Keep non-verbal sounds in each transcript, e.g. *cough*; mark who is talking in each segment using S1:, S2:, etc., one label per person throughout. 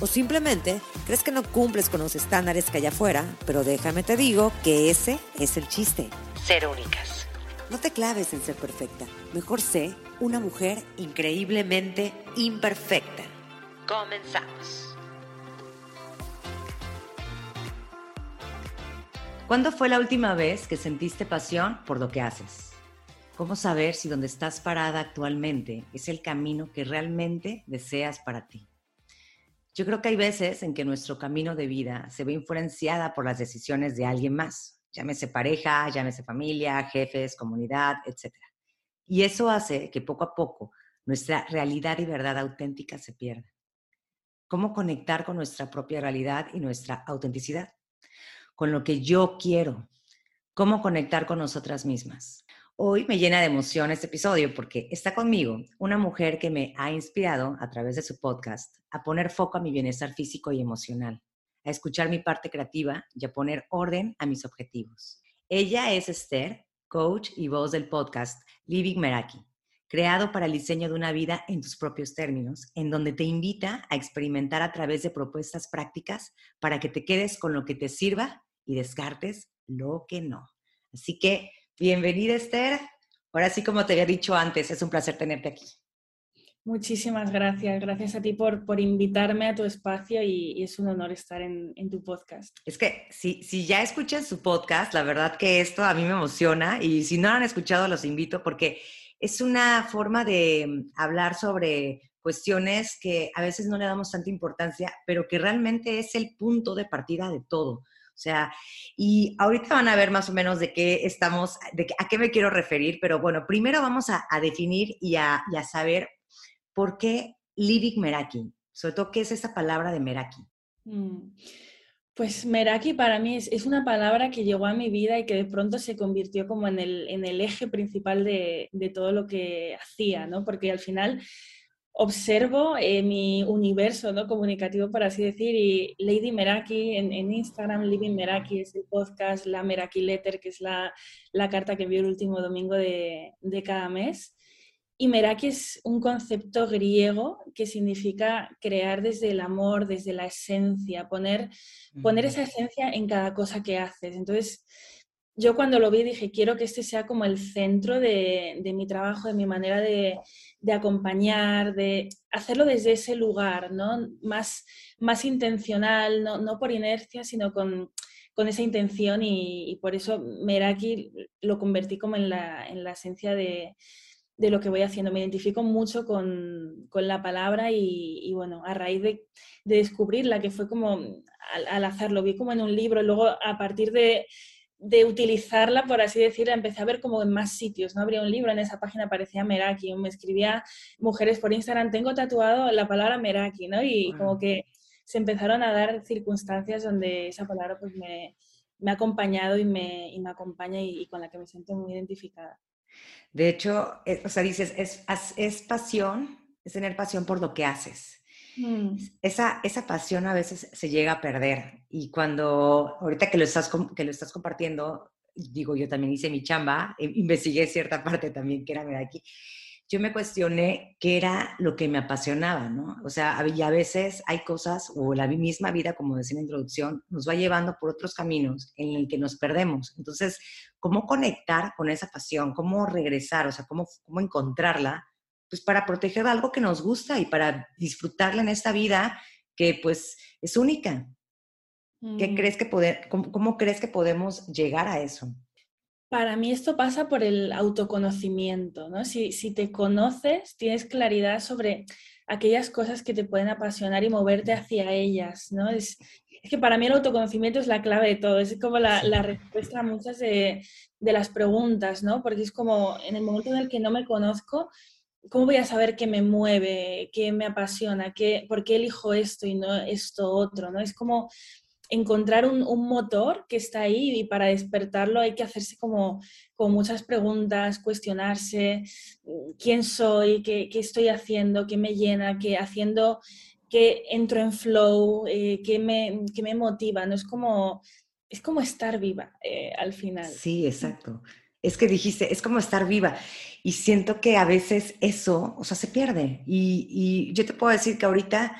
S1: O simplemente crees que no cumples con los estándares que hay afuera, pero déjame te digo que ese es el chiste. Ser únicas. No te claves en ser perfecta. Mejor sé una mujer increíblemente imperfecta. Comenzamos. ¿Cuándo fue la última vez que sentiste pasión por lo que haces? ¿Cómo saber si donde estás parada actualmente es el camino que realmente deseas para ti? Yo creo que hay veces en que nuestro camino de vida se ve influenciada por las decisiones de alguien más, llámese pareja, llámese familia, jefes, comunidad, etc. Y eso hace que poco a poco nuestra realidad y verdad auténtica se pierda. ¿Cómo conectar con nuestra propia realidad y nuestra autenticidad? Con lo que yo quiero. ¿Cómo conectar con nosotras mismas? Hoy me llena de emoción este episodio porque está conmigo una mujer que me ha inspirado a través de su podcast a poner foco a mi bienestar físico y emocional, a escuchar mi parte creativa y a poner orden a mis objetivos. Ella es Esther, coach y voz del podcast Living Meraki, creado para el diseño de una vida en tus propios términos, en donde te invita a experimentar a través de propuestas prácticas para que te quedes con lo que te sirva y descartes lo que no. Así que Bienvenida, Esther. Ahora sí, como te había dicho antes, es un placer tenerte aquí.
S2: Muchísimas gracias. Gracias a ti por, por invitarme a tu espacio y, es un honor estar en, tu podcast.
S1: Es que si, si ya escuchan su podcast, la verdad que esto a mí me emociona y si no lo han escuchado, los invito porque es una forma de mm, hablar sobre cuestiones que a veces no le damos tanta importancia, pero que realmente es el punto de partida de todo. O sea, y ahorita van a ver más o menos de qué estamos, de a qué me quiero referir, pero bueno, primero vamos a, definir y a, saber por qué Living Meraki, sobre todo qué es esa palabra de Meraki.
S2: Mm, pues Meraki para mí es, una palabra que llegó a mi vida y que de pronto se convirtió como en el, eje principal de, todo lo que hacía, ¿no? Porque al final observo eh, mi universo ¿no? comunicativo, por así decir, y Lady Meraki en, Instagram, Living Meraki es el podcast, la Meraki Letter, que es la, carta que envío el último domingo de, cada mes. Y Meraki es un concepto griego que significa crear desde el amor, desde la esencia, poner, poner esa esencia en cada cosa que haces. Entonces, yo cuando lo vi dije, quiero que este sea como el centro de, mi trabajo, de mi manera de, acompañar, de hacerlo desde ese lugar, ¿no? Más, más intencional, no, por inercia, sino con, esa intención y, por eso Meraki lo convertí como en la, esencia de, lo que voy haciendo. Me identifico mucho con, la palabra y, bueno, a raíz de, descubrirla, que fue como al, al hacerlo, vi como en un libro, luego a partir de de utilizarla, por así decirlo, empecé a ver como en más sitios, ¿no? Habría un libro, en esa página aparecía Meraki, me escribía mujeres por Instagram, tengo tatuado la palabra Meraki, ¿no? Y como que se empezaron a dar circunstancias donde esa palabra pues me, ha acompañado y me, me acompaña y, con la que me siento muy identificada.
S1: De hecho, eh, o sea, dices, es, es pasión, es tener pasión por lo que haces. Mm. Esa, esa pasión a veces se llega a perder y cuando, ahorita que lo estás, que lo estás compartiendo, digo, yo también hice mi chamba, investigué cierta *laughs* parte también que era de aquí, yo me cuestioné qué era lo que me apasionaba, ¿no? O sea, y a veces hay cosas, o la misma vida, como decía en la introducción, nos va llevando por otros caminos en el que nos perdemos. Entonces, ¿cómo conectar con esa pasión? ¿Cómo regresar? O sea, ¿cómo, cómo encontrarla? Pues para proteger algo que nos gusta y para disfrutarla en esta vida que pues es única. ¿Qué mm. crees que poder, cómo, crees que podemos llegar a eso?
S2: Para mí esto pasa por el autoconocimiento, ¿no? Si, te conoces, tienes claridad sobre aquellas cosas que te pueden apasionar y moverte hacia ellas, ¿no? Es, que para mí el autoconocimiento es la clave de todo, es como la, respuesta a muchas de, de, las preguntas, ¿no? Porque es como en el momento en el que no me conozco, ¿cómo voy a saber qué me mueve, qué me apasiona, qué, por qué elijo esto y no esto otro? ¿no? Es como encontrar un, motor que está ahí y para despertarlo hay que hacerse como, como muchas preguntas, cuestionarse quién soy, qué, qué, estoy haciendo, qué me llena, qué haciendo, qué entro en flow, eh, qué, me, qué, me, motiva, ¿no? Es como, es como estar viva eh, al final.
S1: Sí, exacto. Es que dijiste, es como estar viva. Y siento que a veces eso, o sea, se pierde. Y, y yo te puedo decir que ahorita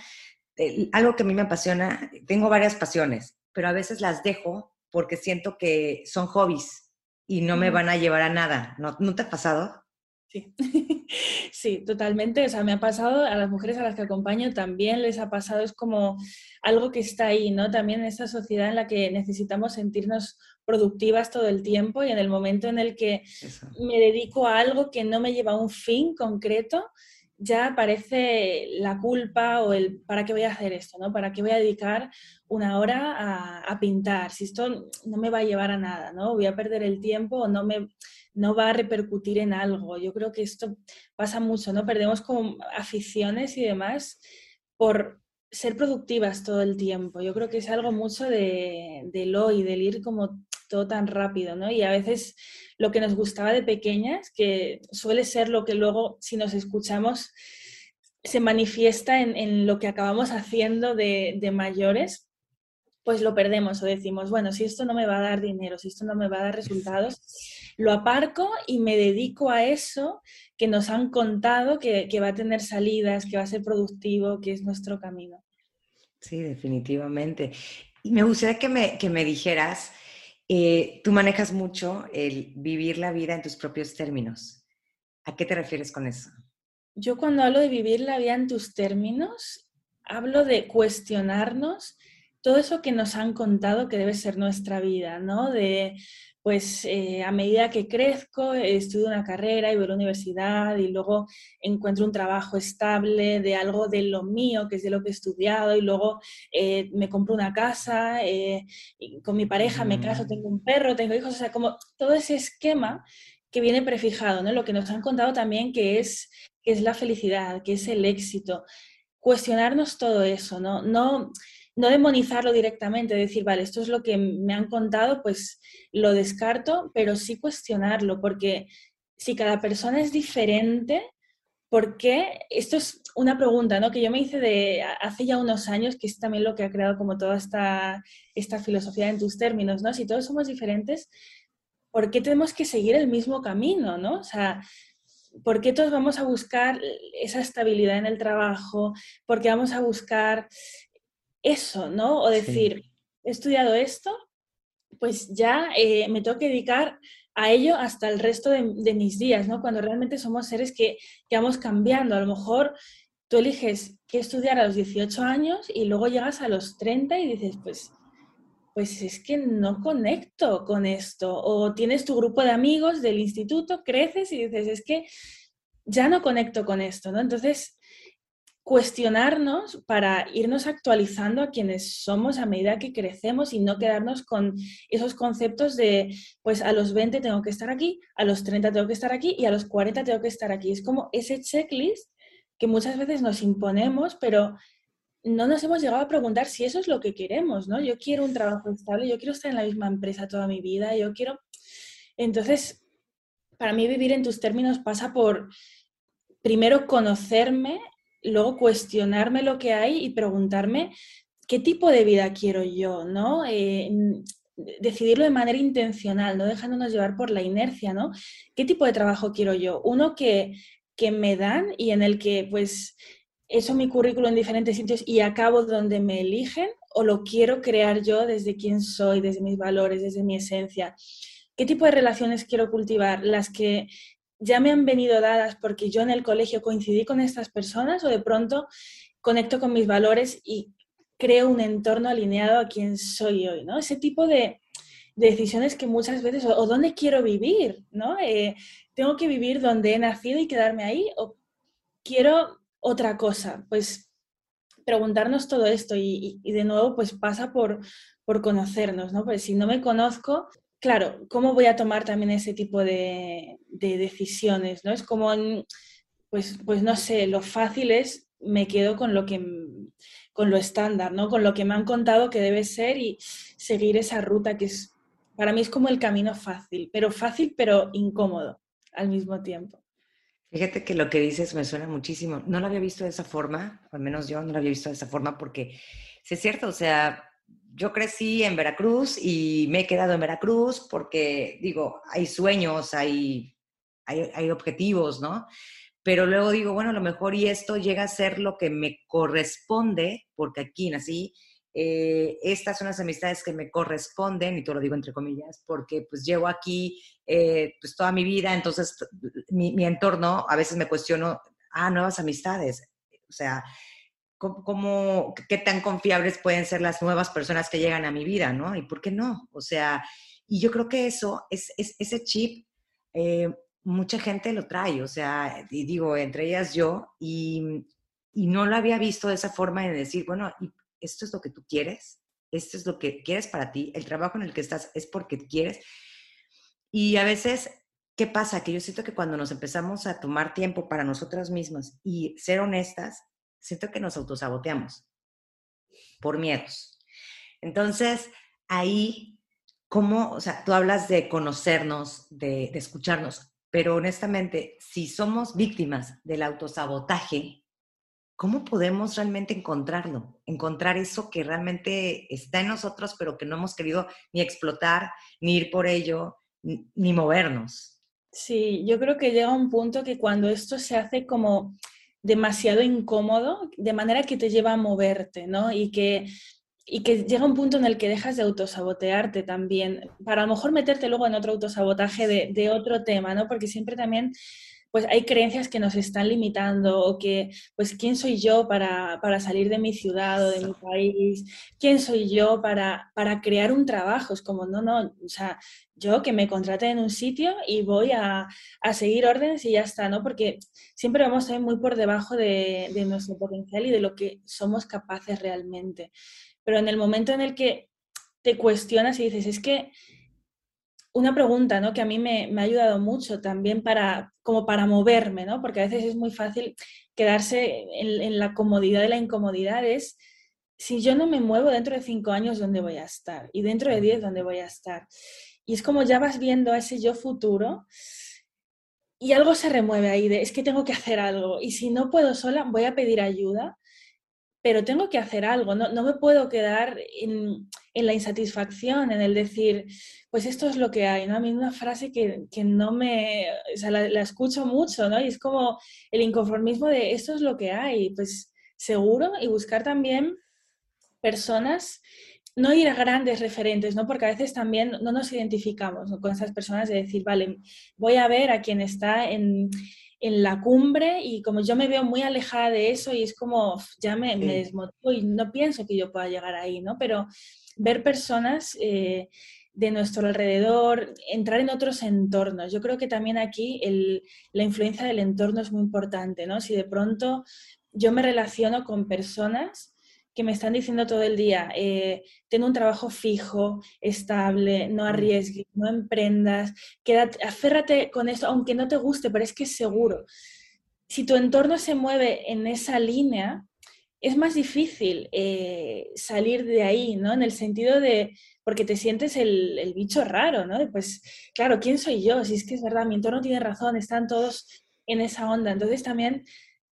S1: algo que a mí me apasiona, tengo varias pasiones, pero a veces las dejo porque siento que son hobbies y no me van a llevar a nada. ¿No, ¿no te ha pasado?
S2: Sí. *laughs* sí, totalmente. O sea, me ha pasado, a las mujeres a las que acompaño también les ha pasado, es como algo que está ahí, ¿no? También en esta sociedad en la que necesitamos sentirnos productivas todo el tiempo y en el momento en el que me dedico a algo que no me lleva a un fin concreto, ya aparece la culpa o el ¿para qué voy a hacer esto? ¿no? ¿Para qué voy a dedicar una hora a, pintar? Si esto no me va a llevar a nada, ¿no? Voy a perder el tiempo o no me no va a repercutir en algo. Yo creo que esto pasa mucho, ¿no? Perdemos como aficiones y demás por ser productivas todo el tiempo. Yo creo que es algo mucho de, del hoy, del ir como todo tan rápido, ¿no? Y a veces lo que nos gustaba de pequeñas, que suele ser lo que luego, si nos escuchamos, se manifiesta en, lo que acabamos haciendo de, mayores, pues lo perdemos o decimos, bueno, si esto no me va a dar dinero, si esto no me va a dar resultados, *laughs* lo aparco y me dedico a eso que nos han contado que, va a tener salidas, que va a ser productivo, que es nuestro camino.
S1: Sí, definitivamente. Y me gustaría que me, que me dijeras, eh, tú manejas mucho el vivir la vida en tus propios términos. ¿A qué te refieres con eso?
S2: Yo cuando hablo de vivir la vida en tus términos, hablo de cuestionarnos todo eso que nos han contado que debe ser nuestra vida, ¿no? De pues eh, a medida que crezco, estudio una carrera y voy a la universidad y luego encuentro un trabajo estable de algo de lo mío, que es de lo que he estudiado, y luego eh, me compro una casa, eh, con mi pareja me caso, mm. tengo un perro, tengo hijos, o sea, como todo ese esquema que viene prefijado, ¿no? Lo que nos han contado también que es, que es la felicidad, que es el éxito. Cuestionarnos todo eso, ¿no? No no demonizarlo directamente, decir, vale, esto es lo que me han contado, pues lo descarto, pero sí cuestionarlo, porque si cada persona es diferente, ¿por qué? Esto es una pregunta ¿no? que yo me hice de hace ya unos años, que es también lo que ha creado como toda esta, esta filosofía en tus términos, ¿no? Si todos somos diferentes, ¿por qué tenemos que seguir el mismo camino, ¿no? O sea, ¿por qué todos vamos a buscar esa estabilidad en el trabajo? ¿Por qué vamos a buscar eso, ¿no? O decir, he estudiado esto, pues ya eh, me tengo que dedicar a ello hasta el resto de, mis días, ¿no? Cuando realmente somos seres que, que, vamos cambiando. A lo mejor tú eliges qué estudiar a los 18 años y luego llegas a los 30 y dices, pues, pues es que no conecto con esto. O tienes tu grupo de amigos del instituto, creces y dices, es que ya no conecto con esto, ¿no? Entonces, cuestionarnos para irnos actualizando a quienes somos a medida que crecemos y no quedarnos con esos conceptos de, pues a los 20 tengo que estar aquí, a los 30 tengo que estar aquí y a los 40 tengo que estar aquí. Es como ese checklist que muchas veces nos imponemos, pero no nos hemos llegado a preguntar si eso es lo que queremos, ¿no? Yo quiero un trabajo estable, yo quiero estar en la misma empresa toda mi vida, yo quiero... Entonces, para mí vivir en tus términos pasa por primero conocerme luego cuestionarme lo que hay y preguntarme qué tipo de vida quiero yo, ¿no? Eh, decidirlo de manera intencional, no dejándonos llevar por la inercia, ¿no? ¿Qué tipo de trabajo quiero yo? Uno que, que me dan y en el que pues eso mi currículo en diferentes sitios y acabo donde me eligen o lo quiero crear yo desde quién soy, desde mis valores, desde mi esencia. ¿Qué tipo de relaciones quiero cultivar? Las que ya me han venido dadas porque yo en el colegio coincidí con estas personas o de pronto conecto con mis valores y creo un entorno alineado a quien soy hoy, ¿no? Ese tipo de, decisiones que muchas veces, o, dónde quiero vivir, ¿no? Eh, tengo que vivir donde he nacido y quedarme ahí, o quiero otra cosa, pues preguntarnos todo esto y, de nuevo pues pasa por, por conocernos, ¿no? Pues si no me conozco, claro, ¿cómo voy a tomar también ese tipo de, decisiones? ¿no? Es como, pues, pues no sé, lo fácil es me quedo con lo que con lo estándar, ¿no? Con lo que me han contado que debe ser y seguir esa ruta que es, para mí es como el camino fácil, pero fácil pero incómodo al mismo tiempo.
S1: Fíjate que lo que dices me suena muchísimo. No lo había visto de esa forma, al menos yo no lo había visto de esa forma porque sí es cierto, o sea, yo crecí en Veracruz y me he quedado en Veracruz porque, digo, hay sueños, hay, hay, objetivos, ¿no? pero luego digo, bueno, a lo mejor y esto llega a ser lo que me corresponde, porque aquí nací, eh, estas son las amistades que me corresponden, y todo lo digo entre comillas, porque pues llevo aquí eh, pues toda mi vida, entonces mi, mi, entorno, a veces me cuestiono, ah, nuevas amistades, o sea, ¿cómo, qué tan confiables pueden ser las nuevas personas que llegan a mi vida, ¿no? ¿Y por qué no? O sea, y yo creo que eso, es, es ese chip, eh, mucha gente lo trae, o sea, y digo, entre ellas yo, y, y no lo había visto de esa forma de decir, bueno, esto es lo que tú quieres, esto es lo que quieres para ti, el trabajo en el que estás es porque quieres. Y a veces, ¿qué pasa? Que yo siento que cuando nos empezamos a tomar tiempo para nosotras mismas y ser honestas, siento que nos autosaboteamos por miedos. Entonces, ahí, ¿cómo, o sea, tú hablas de conocernos, de, de escucharnos, pero honestamente, si somos víctimas del autosabotaje, ¿cómo podemos realmente encontrarlo? Encontrar eso que realmente está en nosotros, pero que no hemos querido ni explotar, ni ir por ello, ni movernos.
S2: Sí, yo creo que llega un punto que cuando esto se hace como demasiado incómodo, de manera que te lleva a moverte, ¿no? Y que y que llega un punto en el que dejas de autosabotearte también, para a lo mejor meterte luego en otro autosabotaje de, de, otro tema, ¿no? Porque siempre también pues hay creencias que nos están limitando o que, pues, ¿quién soy yo para, para salir de mi ciudad o de mi país? ¿Quién soy yo para, para crear un trabajo? Es como, no, no, o sea, yo que me contrate en un sitio y voy a, a, seguir órdenes y ya está, ¿no? Porque siempre vamos a ir muy por debajo de, de nuestro potencial y de lo que somos capaces realmente pero en el momento en el que te cuestionas y dices, es que una pregunta, ¿no? Que a mí me, ha ayudado mucho también para, como para moverme, ¿no? Porque a veces es muy fácil quedarse en, la comodidad de la incomodidad, es, si yo no me muevo dentro de cinco años, ¿dónde voy a estar? Y dentro de diez, ¿dónde voy a estar? Y es como ya vas viendo a ese yo futuro y algo se remueve ahí de, es que tengo que hacer algo. Y si no puedo sola, voy a pedir ayuda pero tengo que hacer algo, no, no me puedo quedar en, en, la insatisfacción, en el decir, pues esto es lo que hay, ¿no? A mí una frase que, que no me, o sea, la, la, escucho mucho, ¿no? Y es como el inconformismo de esto es lo que hay, pues seguro, y buscar también personas, no ir a grandes referentes, ¿no? Porque a veces también no nos identificamos con esas personas de decir, vale, voy a ver a quien está en en la cumbre y como yo me veo muy alejada de eso y es como ya me, me desmotivo y no pienso que yo pueda llegar ahí, ¿no? Pero ver personas eh, de nuestro alrededor, entrar en otros entornos. Yo creo que también aquí el, la influencia del entorno es muy importante, ¿no? Si de pronto yo me relaciono con personas que me están diciendo todo el día, eh, ten un trabajo fijo, estable, no mm. arriesgues, no emprendas, quédate, aférrate con esto, aunque no te guste, pero es que es seguro. Si tu entorno se mueve en esa línea, es más difícil eh, salir de ahí, ¿no? En el sentido de, porque te sientes el, el, bicho raro, ¿no? De, pues, claro, ¿quién soy yo? Si es que es verdad, mi entorno tiene razón, están todos en esa onda. Entonces también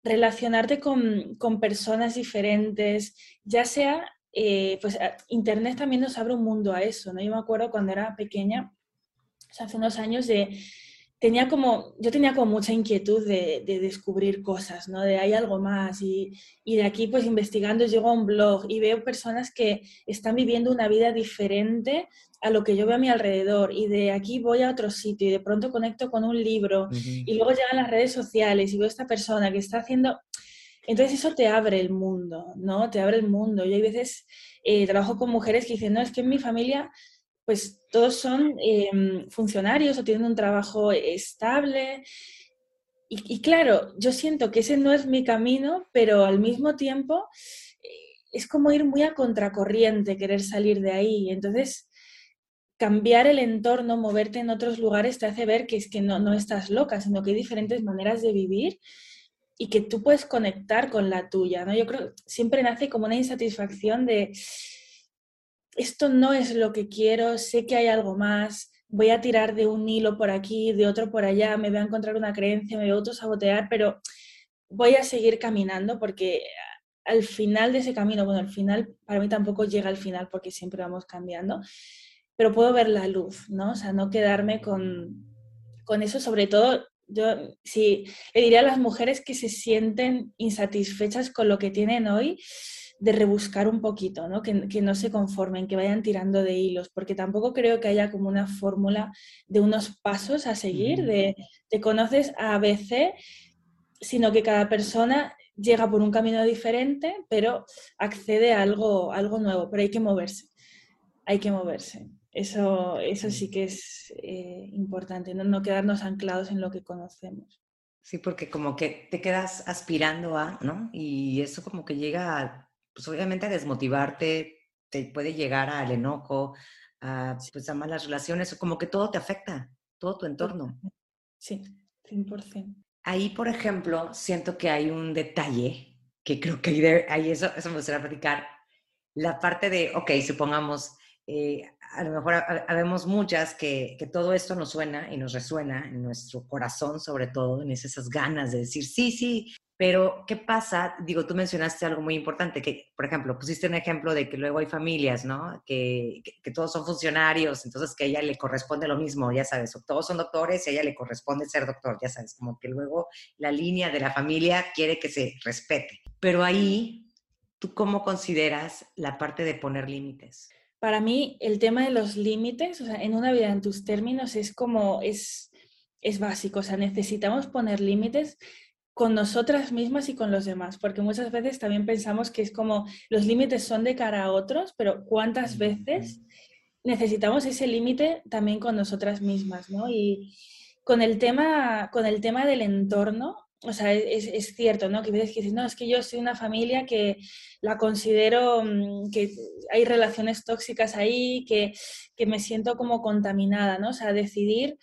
S2: relacionarte con, con personas diferentes, ya sea, eh, pues Internet también nos abre un mundo a eso, ¿no? Yo me acuerdo cuando era pequeña, hace unos años, de, tenía como, yo tenía como mucha inquietud de, de descubrir cosas, ¿no? De hay algo más y, y, de aquí pues investigando llego a un blog y veo personas que están viviendo una vida diferente a lo que yo veo a mi alrededor y de aquí voy a otro sitio y de pronto conecto con un libro y luego llegan las redes sociales y veo a esta persona que está haciendo... Entonces eso te abre el mundo, ¿no? Te abre el mundo. Yo hay veces eh, trabajo con mujeres que dicen, no, es que en mi familia pues todos son eh, funcionarios o tienen un trabajo estable. Y, y, claro, yo siento que ese no es mi camino, pero al mismo tiempo eh, es como ir muy a contracorriente, querer salir de ahí. Entonces, cambiar el entorno, moverte en otros lugares te hace ver que es que no, no estás loca, sino que hay diferentes maneras de vivir y que tú puedes conectar con la tuya, ¿no? Yo creo siempre nace como una insatisfacción de esto no es lo que quiero, sé que hay algo más, voy a tirar de un hilo por aquí, de otro por allá, me voy a encontrar una creencia, me voy a autosabotear, pero voy a seguir caminando porque al final de ese camino, bueno, al final para mí tampoco llega al final porque siempre vamos cambiando, pero puedo ver la luz, ¿no? O sea, no quedarme con, con eso, sobre todo yo sí le diría a las mujeres que se sienten insatisfechas con lo que tienen hoy, de rebuscar un poquito, ¿no? Que, no se conformen, que vayan tirando de hilos, porque tampoco creo que haya como una fórmula de unos pasos a seguir, de te conoces a ABC, sino que cada persona llega por un camino diferente, pero accede a algo, algo nuevo, pero hay que moverse, hay que moverse. Eso, eso sí que es eh, importante, ¿no? no quedarnos anclados en lo que conocemos.
S1: Sí, porque como que te quedas aspirando a, ¿no? Y eso como que llega a pues obviamente a desmotivarte, te puede llegar al enojo, a, pues a malas relaciones, como que todo te afecta, todo tu entorno.
S2: Sí, 100%.
S1: Ahí, por ejemplo, siento que hay un detalle que creo que ahí, eso, eso me gustaría platicar. La parte de, ok, supongamos, eh, a lo mejor habemos muchas que, que, todo esto nos suena y nos resuena en nuestro corazón, sobre todo, en esas ganas de decir, sí, sí, pero, ¿qué pasa? Digo, tú mencionaste algo muy importante, que, por ejemplo, pusiste un ejemplo de que luego hay familias, ¿no? Que, que, todos son funcionarios, entonces que a ella le corresponde lo mismo, ya sabes, todos son doctores y a ella le corresponde ser doctor, ya sabes, como que luego la línea de la familia quiere que se respete. Pero ahí, ¿tú cómo consideras la parte de poner límites?
S2: Para mí, el tema de los límites, o sea, en una vida en tus términos, es como, es, es básico, o sea, necesitamos poner límites con nosotras mismas y con los demás, porque muchas veces también pensamos que es como los límites son de cara a otros, pero ¿cuántas veces necesitamos ese límite también con nosotras mismas, ¿no? Y con el tema, con el tema del entorno, o sea, es, cierto, ¿no? Que veces que dices, no, es que yo soy una familia que la considero mm, que hay relaciones tóxicas ahí, que, que me siento como contaminada, ¿no? O sea, decidir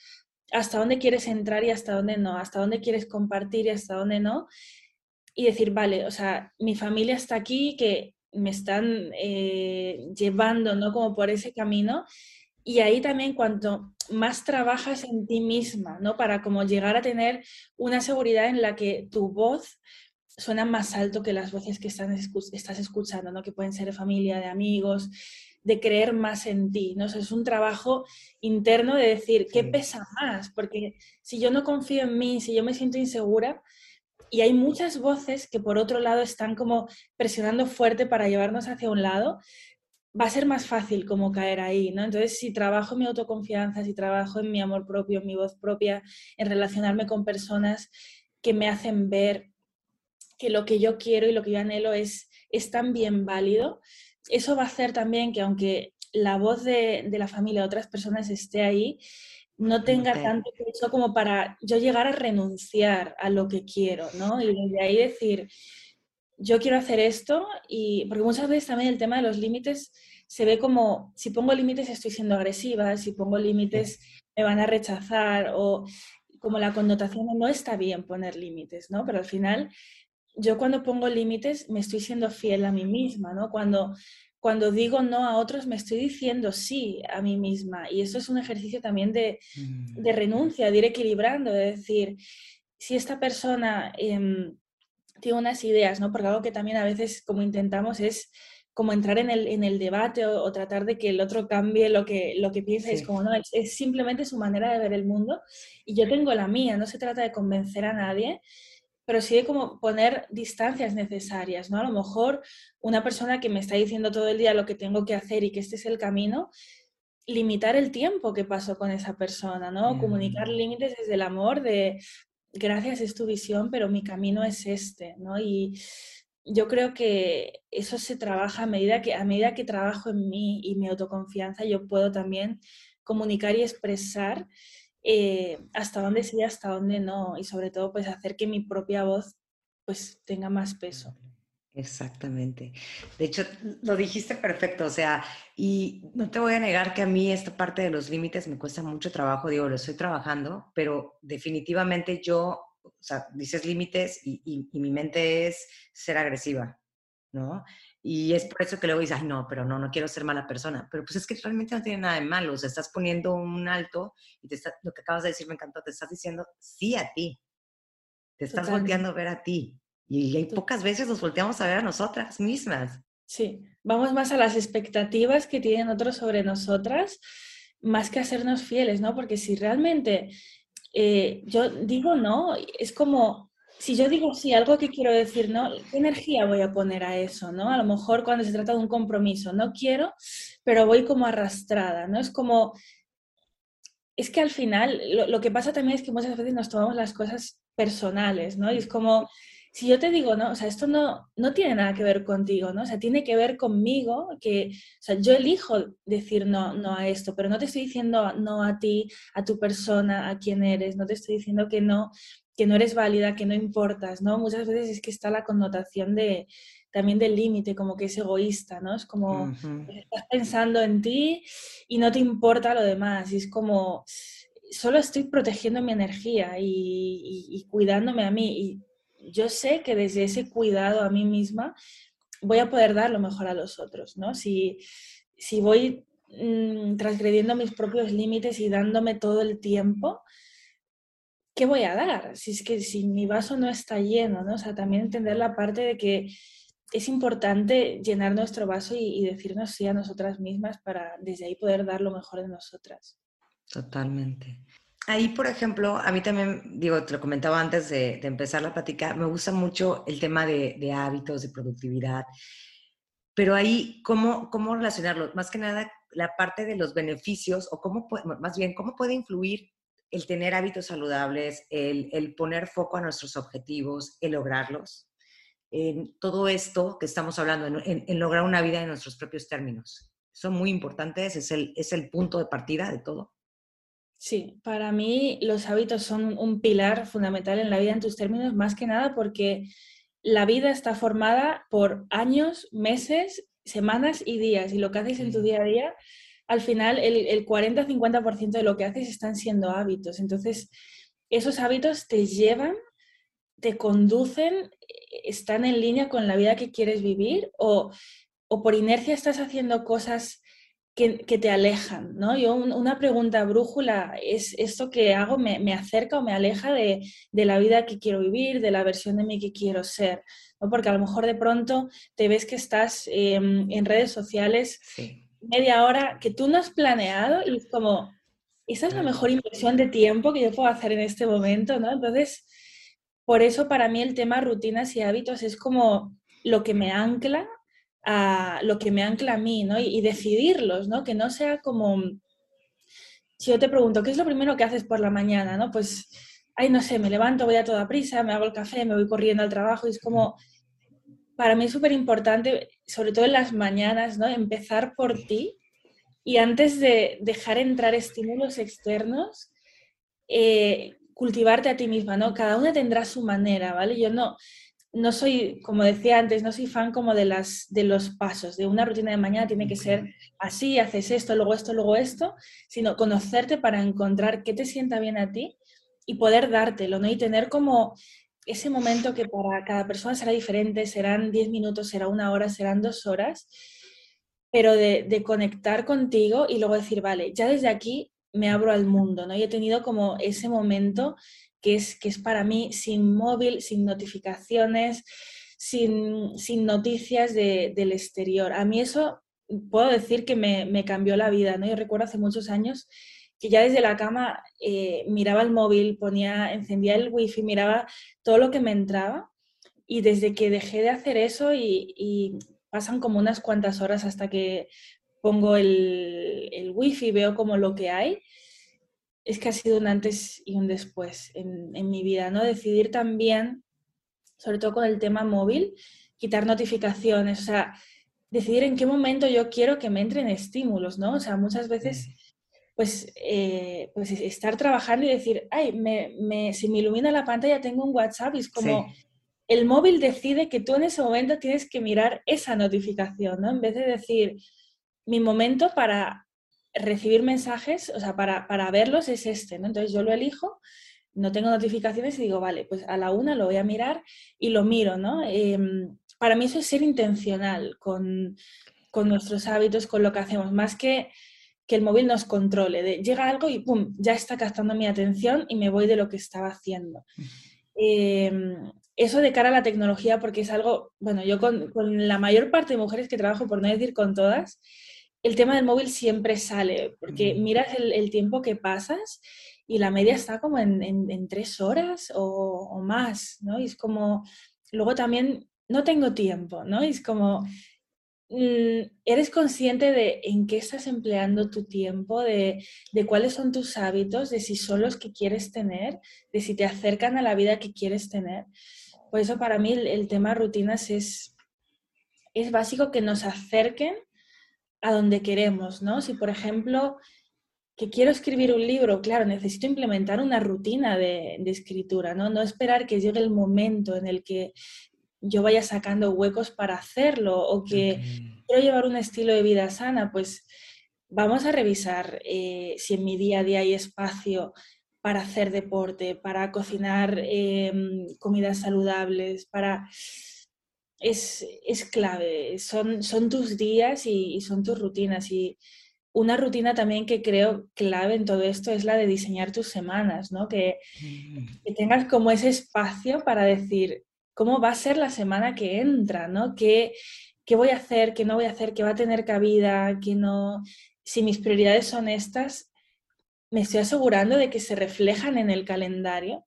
S2: hasta dónde quieres entrar y hasta dónde no, hasta dónde quieres compartir y hasta dónde no. Y decir, vale, o sea, mi familia está aquí, que me están eh, llevando, ¿no? Como por ese camino. Y ahí también cuanto más trabajas en ti misma, ¿no? Para como llegar a tener una seguridad en la que tu voz suena más alto que las voces que estás escuchando, ¿no? Que pueden ser de familia, de amigos, de creer más en ti, ¿no? es un trabajo interno de decir, ¿qué pesa más? Porque si yo no confío en mí, si yo me siento insegura, y hay muchas voces que por otro lado están como presionando fuerte para llevarnos hacia un lado, va a ser más fácil como caer ahí, ¿no? Entonces, si trabajo en mi autoconfianza, si trabajo en mi amor propio, en mi voz propia, en relacionarme con personas que me hacen ver que lo que yo quiero y lo que yo anhelo es, es tan bien válido, eso va a hacer también que aunque la voz de, la familia de otras personas esté ahí, no tenga tanto peso como para yo llegar a renunciar a lo que quiero, ¿no? Y desde ahí decir, yo quiero hacer esto y porque muchas veces también el tema de los límites se ve como si pongo límites estoy siendo agresiva, si pongo límites me van a rechazar o como la connotación no está bien poner límites, ¿no? Pero al final yo cuando pongo límites me estoy siendo fiel a mí misma, ¿no? Cuando, cuando digo no a otros me estoy diciendo sí a mí misma. Y eso es un ejercicio también de, mm. renuncia, de ir equilibrando, de decir, si esta persona em, tiene unas ideas, ¿no? Porque algo que también a veces como intentamos es como entrar en el, en el debate o, tratar de que el otro cambie lo que, lo que piensa. Es como, no, es, es, simplemente su manera de ver el mundo y yo tengo la mía. No se trata de convencer a nadie, pero sí de como poner distancias necesarias, ¿no? A lo mejor una persona que me está diciendo todo el día lo que tengo que hacer y que este es el camino, limitar el tiempo que paso con esa persona, ¿no? Comunicar límites desde el amor de gracias es tu visión, pero mi camino es este, ¿no? Y yo creo que eso se trabaja a medida que a medida que trabajo en mí y mi autoconfianza, yo puedo también comunicar y expresar eh, hasta dónde sí, hasta dónde no, y sobre todo pues hacer que mi propia voz pues tenga más peso.
S1: Exactamente. De hecho, lo dijiste perfecto, o sea, y no te voy a negar que a mí esta parte de los límites me cuesta mucho trabajo, digo, lo estoy trabajando, pero definitivamente yo o sea, dices límites y, mi mente es ser agresiva, ¿no? Y es por eso que luego dices, ay, no, pero no, no quiero ser mala persona. Pero pues es que realmente no tiene nada de malo. O sea, estás poniendo un alto y te está, lo que acabas de decir me encantó, te estás diciendo sí a ti. Te estás volteando a ver a ti. Y, y pocas veces nos volteamos a ver a nosotras mismas.
S2: Sí, vamos más a las expectativas que tienen otros sobre nosotras, más que a sernos fieles, ¿no? Porque si realmente eh, yo digo no, es como, si yo digo sí, algo que quiero decir no, ¿qué energía voy a poner a eso, no? A lo mejor cuando se trata de un compromiso, no quiero, pero voy como arrastrada, ¿no? Es como, es que al final lo, lo que pasa también es que muchas veces nos tomamos las cosas personales, ¿no? Y es como, si yo te digo, no, o sea, esto no, no tiene nada que ver contigo, ¿no? O sea, tiene que ver conmigo, que, o sea, yo elijo decir no, no a esto, pero no te estoy diciendo no a ti, a tu persona, a quién eres, no te estoy diciendo que no, que no eres válida, que no importas, ¿no? Muchas veces es que está la connotación de, también del límite, como que es egoísta, ¿no? Es como, estás pensando en ti y no te importa lo demás, y es como, solo estoy protegiendo mi energía y, y cuidándome a mí, y yo sé que desde ese cuidado a mí misma voy a poder dar lo mejor a los otros, ¿no? Si, si voy mm, transgrediendo mis propios límites y dándome todo el tiempo, ¿qué voy a dar? Si es que si mi vaso no está lleno, ¿no? O sea, también entender la parte de que es importante llenar nuestro vaso y, y decirnos sí a nosotras mismas para desde ahí poder dar lo mejor de nosotras.
S1: Totalmente. Ahí, por ejemplo, a mí también, digo, te lo comentaba antes de, empezar la plática, me gusta mucho el tema de, hábitos, de productividad, pero ahí, ¿cómo, ¿cómo relacionarlo? Más que nada, la parte de los beneficios, o cómo, más bien, ¿cómo puede influir el tener hábitos saludables, el, poner foco a nuestros objetivos, el lograrlos? En todo esto que estamos hablando, en, lograr una vida en nuestros propios términos. Son muy importantes, es el, es el punto de partida de todo.
S2: Sí, para mí los hábitos son un pilar fundamental en la vida en tus términos, más que nada porque la vida está formada por años, meses, semanas y días. Y lo que haces en tu día a día, al final el, 40-50% de lo que haces están siendo hábitos. Entonces, esos hábitos te llevan, te conducen, están en línea con la vida que quieres vivir o, o por inercia estás haciendo cosas que, te alejan, ¿no? Yo una pregunta brújula es esto que hago me, acerca o me aleja de, la vida que quiero vivir, de la versión de mí que quiero ser, ¿no? Porque a lo mejor de pronto te ves que estás em, en redes sociales media hora que tú no has planeado y es como, esa es la mejor inversión de tiempo que yo puedo hacer en este momento, ¿no? Entonces, por eso para mí el tema rutinas y hábitos es como lo que me ancla a lo que me ancla a mí, ¿no? Y, decidirlos, ¿no? Que no sea como, si yo te pregunto, ¿qué es lo primero que haces por la mañana, ¿no? Pues, ay, no sé, me levanto, voy a toda prisa, me hago el café, me voy corriendo al trabajo y es como, para mí es súper importante, sobre todo en las mañanas, ¿no? Empezar por ti y antes de dejar entrar estímulos externos, eh, cultivarte a ti misma, ¿no? Cada una tendrá su manera, ¿vale? Yo no, no soy, como decía antes, no soy fan como de, las, de los pasos, de una rutina de mañana tiene que ser así, haces esto, luego esto, luego esto, sino conocerte para encontrar qué te sienta bien a ti y poder dártelo, ¿no? Y tener como ese momento que para cada persona será diferente, serán 10 minutos, será una hora, serán dos horas, pero de, conectar contigo y luego decir, vale, ya desde aquí me abro al mundo, ¿no? Y he tenido como ese momento que es, que es para mí sin móvil, sin notificaciones, sin, noticias del exterior. A mí eso puedo decir que me, cambió la vida, ¿no? Yo recuerdo hace muchos años que ya desde la cama eh, miraba el móvil, ponía, encendía el wifi, miraba todo lo que me entraba y desde que dejé de hacer eso y, pasan como unas cuantas horas hasta que pongo el, el wifi, veo como lo que hay, es que ha sido un antes y un después en, mi vida, ¿no? Decidir también, sobre todo con el tema móvil, quitar notificaciones, o sea, decidir en qué momento yo quiero que me entren estímulos, ¿no? O sea, muchas veces, pues, eh, pues estar trabajando y decir, ay, me, me, si me ilumina la pantalla tengo un WhatsApp y es como... El móvil decide que tú en ese momento tienes que mirar esa notificación, ¿no? En vez de decir, mi momento para recibir mensajes, o sea, para, verlos es este, ¿no? Entonces yo lo elijo, no tengo notificaciones y digo, vale, pues a la una lo voy a mirar y lo miro, ¿no? Em, para mí eso es ser intencional con, con, nuestros hábitos, con lo que hacemos, más que que el móvil nos controle, de llega algo y ¡pum! ya está captando mi atención y me voy de lo que estaba haciendo. Em, eso de cara a la tecnología, porque es algo, bueno, yo con, con, la mayor parte de mujeres que trabajo, por no decir con todas, el tema del móvil siempre sale, porque miras el, el tiempo que pasas y la media está como en, en, tres horas o, o, más, ¿no? Y es como, luego también no tengo tiempo, ¿no? Y es como, mm, eres consciente de en qué estás empleando tu tiempo, de, de, cuáles son tus hábitos, de si son los que quieres tener, de si te acercan a la vida que quieres tener. Por eso para mí el, el tema rutinas es, es básico que nos acerquen a donde queremos, ¿no? Si, por ejemplo, que quiero escribir un libro, claro, necesito implementar una rutina de, de, escritura, ¿no? No esperar que llegue el momento en el que yo vaya sacando huecos para hacerlo o que okay. quiero llevar un estilo de vida sana, pues vamos a revisar eh, si en mi día a día hay espacio para hacer deporte, para cocinar eh, comidas saludables, para... Es, es clave, son, son, tus días y, y son tus rutinas y una rutina también que creo clave en todo esto es la de diseñar tus semanas, ¿no? Que, que, tengas como ese espacio para decir cómo va a ser la semana que entra, ¿no? ¿Qué, qué voy a hacer, qué no voy a hacer, qué va a tener cabida, qué no... Si mis prioridades son estas, me estoy asegurando de que se reflejan en el calendario.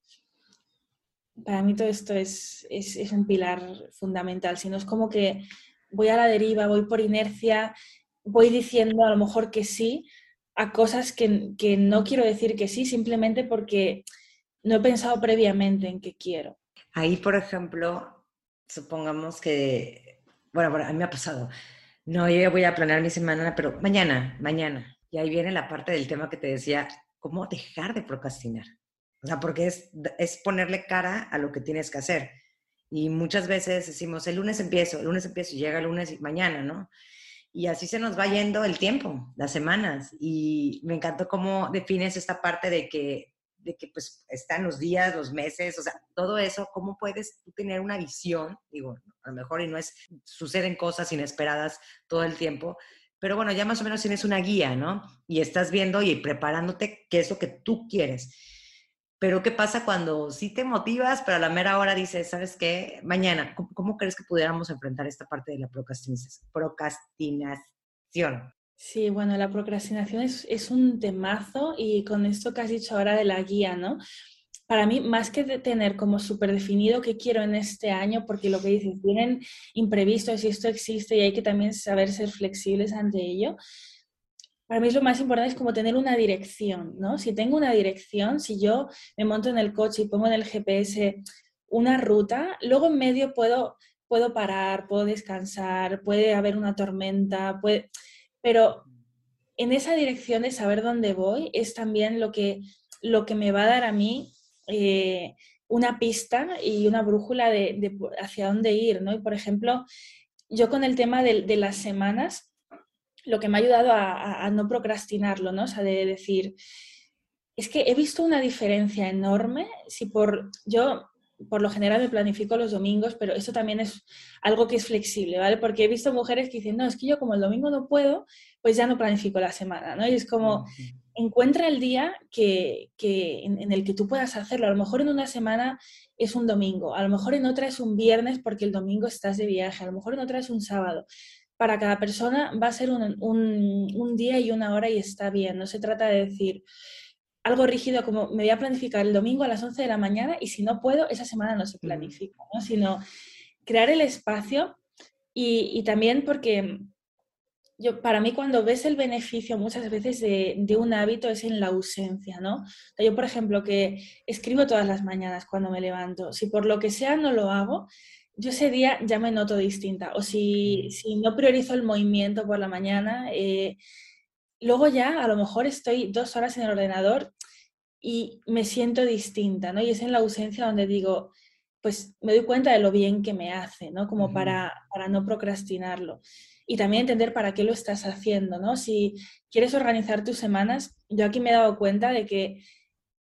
S2: Para mí todo esto es, es, es un pilar fundamental, si no es como que voy a la deriva, voy por inercia voy diciendo a lo mejor que sí a cosas que, que, no quiero decir que sí, simplemente porque no he pensado previamente en qué quiero.
S1: Ahí, por ejemplo, supongamos que, bueno, a mí me ha pasado, no, yo voy a planear mi semana, pero mañana, mañana. Y ahí viene la parte del tema que te decía, cómo dejar de procrastinar. O sea, porque es, es ponerle cara a lo que tienes que hacer. Y muchas veces decimos, el lunes empiezo, el lunes empiezo y llega el lunes y mañana, ¿no? y así se nos va yendo el tiempo, las semanas. Y me encantó cómo defines esta parte de que, de que pues están los días, los meses, o sea, todo eso, cómo puedes tener una visión, digo, a lo mejor y no es, suceden cosas inesperadas todo el tiempo, pero bueno, ya más o menos tienes una guía, ¿no? Y estás viendo y preparándote qué es lo que tú quieres. Pero ¿qué pasa cuando sí te motivas, pero a la mera hora dices, ¿sabes qué? Mañana, ¿cómo, cómo crees que pudiéramos enfrentar esta parte de la procrastinación?
S2: Sí, bueno, la procrastinación es, es un temazo y con esto que has dicho ahora de la guía, ¿no? Para mí, más que de tener como súper definido qué quiero en este año, porque lo que dices, vienen imprevistos y esto existe y hay que también saber ser flexibles ante ello, para mí lo más importante es como tener una dirección, ¿no? Si tengo una dirección, si yo me monto en el coche y pongo en el GPS una ruta, luego en medio puedo, puedo parar, puedo descansar, puede haber una tormenta, puede... pero en esa dirección de saber dónde voy es también lo que, lo que me va a dar a mí eh, una pista y una brújula de, hacia dónde ir, ¿no? Y por ejemplo, yo con el tema de, de las semanas, lo que me ha ayudado a, a, no procrastinarlo, ¿no? O sea, de decir, es que he visto una diferencia enorme si por yo por lo general me planifico los domingos, pero eso también es algo que es flexible, ¿vale? Porque he visto mujeres que dicen, no, es que yo como el domingo no puedo, pues ya no planifico la semana, ¿no? Y es como, encuentra el día que, que en, en, el que tú puedas hacerlo. A lo mejor en una semana es un domingo, a lo mejor en otra es un viernes porque el domingo estás de viaje, a lo mejor en otra es un sábado para cada persona va a ser un, un, un, día y una hora y está bien. No se trata de decir algo rígido como me voy a planificar el domingo a las 11 de la mañana y si no puedo, esa semana no se planifica, ¿no? sino crear el espacio y, y, también porque yo, para mí cuando ves el beneficio muchas veces de, de, un hábito es en la ausencia, ¿no? Yo, por ejemplo, que escribo todas las mañanas cuando me levanto, si por lo que sea no lo hago, yo ese día ya me noto distinta. O si, si no priorizo el movimiento por la mañana, eh, luego ya a lo mejor estoy dos horas en el ordenador y me siento distinta, ¿no? Y es en la ausencia donde digo, pues me doy cuenta de lo bien que me hace, ¿no? Como uh -huh. para, para no procrastinarlo. Y también entender para qué lo estás haciendo, ¿no? Si quieres organizar tus semanas, yo aquí me he dado cuenta de que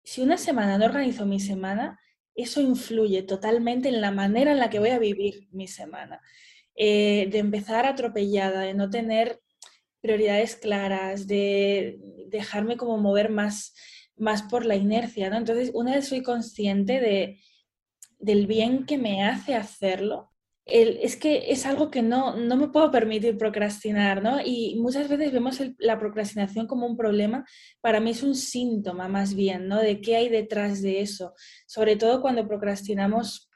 S2: si una semana no organizo mi semana, eso influye totalmente en la manera en la que voy a vivir mi semana. Eh, de empezar atropellada, de no tener prioridades claras, de dejarme como mover más, más por la inercia, ¿no? Entonces, una vez soy consciente de, del bien que me hace hacerlo, es que es algo que no, no, me puedo permitir procrastinar, ¿no? Y muchas veces vemos la procrastinación como un problema, para mí es un síntoma más bien, ¿no? De qué hay detrás de eso, sobre todo cuando procrastinamos,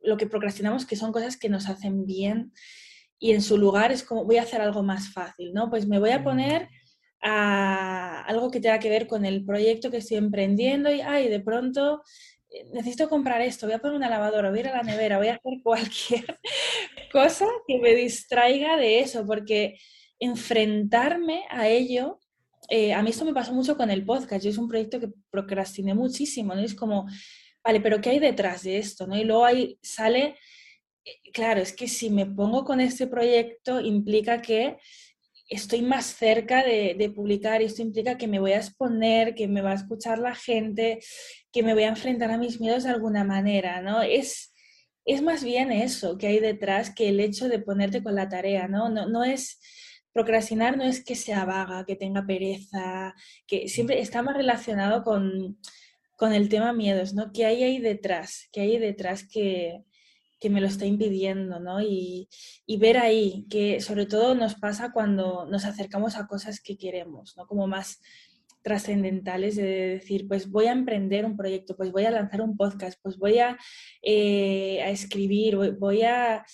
S2: lo que procrastinamos que son cosas que nos hacen bien y en su lugar es como voy a hacer algo más fácil, ¿no? Pues me voy a poner a algo que tenga que ver con el proyecto que estoy emprendiendo y, ay, de pronto necesito comprar esto, voy a poner una lavadora, voy a ir a la nevera, voy a hacer *laughs* cualquier cosa que me distraiga de eso, porque enfrentarme a ello, eh, a mí esto me pasó mucho con el podcast, yo es un proyecto que procrastiné muchísimo, ¿no? Es como, vale, pero ¿qué hay detrás de esto? ¿no? Y luego ahí sale, eh, claro, es que si me pongo con este proyecto implica que estoy más cerca de, publicar y esto implica que me voy a exponer, que me va a escuchar la gente, que me voy a enfrentar a mis miedos de alguna manera, ¿no? Es, es más bien eso que hay detrás que el hecho de ponerte con la tarea, ¿no? No, no es procrastinar, no es que sea vaga, que tenga pereza, que siempre está más relacionado con, con el tema miedos, ¿no? ¿Qué hay ahí detrás? ¿Qué hay detrás que, que me lo está impidiendo, ¿no? Y, ver ahí que sobre todo nos pasa cuando nos acercamos a cosas que queremos, ¿no? Como más trascendentales de decir, pues voy a emprender un proyecto, pues voy a lanzar un podcast, pues voy a, eh, a escribir, voy, a,